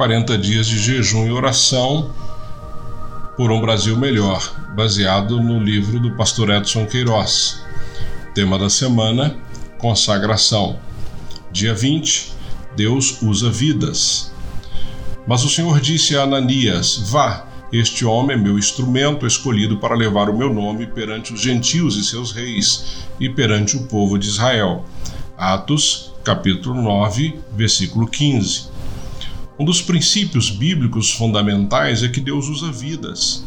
40 dias de jejum e oração por um Brasil melhor, baseado no livro do pastor Edson Queiroz. Tema da semana: consagração. Dia 20: Deus usa vidas. Mas o Senhor disse a Ananias: Vá, este homem é meu instrumento escolhido para levar o meu nome perante os gentios e seus reis e perante o povo de Israel. Atos, capítulo 9, versículo 15. Um dos princípios bíblicos fundamentais é que Deus usa vidas.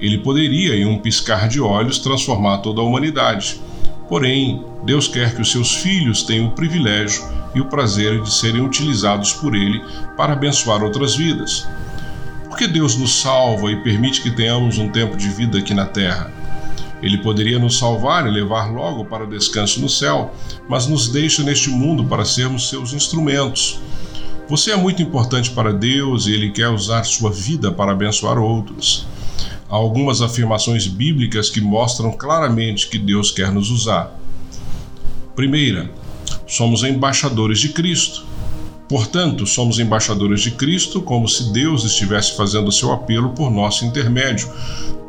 Ele poderia, em um piscar de olhos, transformar toda a humanidade. Porém, Deus quer que os seus filhos tenham o privilégio e o prazer de serem utilizados por Ele para abençoar outras vidas. Por que Deus nos salva e permite que tenhamos um tempo de vida aqui na terra? Ele poderia nos salvar e levar logo para o descanso no céu, mas nos deixa neste mundo para sermos seus instrumentos. Você é muito importante para Deus e Ele quer usar sua vida para abençoar outros. Há algumas afirmações bíblicas que mostram claramente que Deus quer nos usar. Primeira, somos embaixadores de Cristo. Portanto, somos embaixadores de Cristo, como se Deus estivesse fazendo seu apelo por nosso intermédio.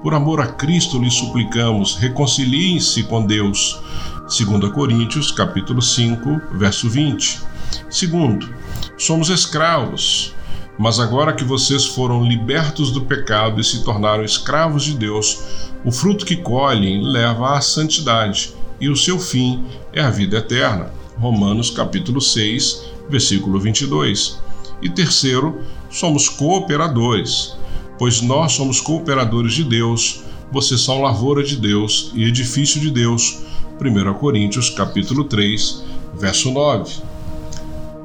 Por amor a Cristo lhe suplicamos, reconciliem-se com Deus. 2 Coríntios, capítulo 5, verso 20. Segundo, somos escravos. Mas agora que vocês foram libertos do pecado e se tornaram escravos de Deus, o fruto que colhem leva à santidade, e o seu fim é a vida eterna. Romanos capítulo 6, versículo 22. E terceiro, somos cooperadores, pois nós somos cooperadores de Deus, vocês são lavoura de Deus e edifício de Deus. 1 Coríntios capítulo 3, verso 9.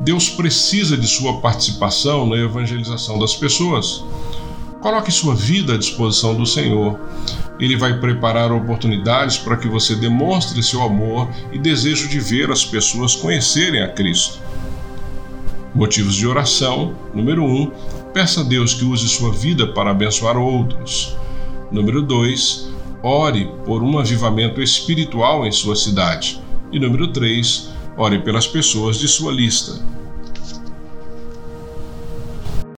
Deus precisa de sua participação na evangelização das pessoas. Coloque sua vida à disposição do Senhor. Ele vai preparar oportunidades para que você demonstre seu amor e desejo de ver as pessoas conhecerem a Cristo. Motivos de oração. Número 1. Um, peça a Deus que use sua vida para abençoar outros. Número 2. Ore por um avivamento espiritual em sua cidade. E número 3. Ore pelas pessoas de sua lista.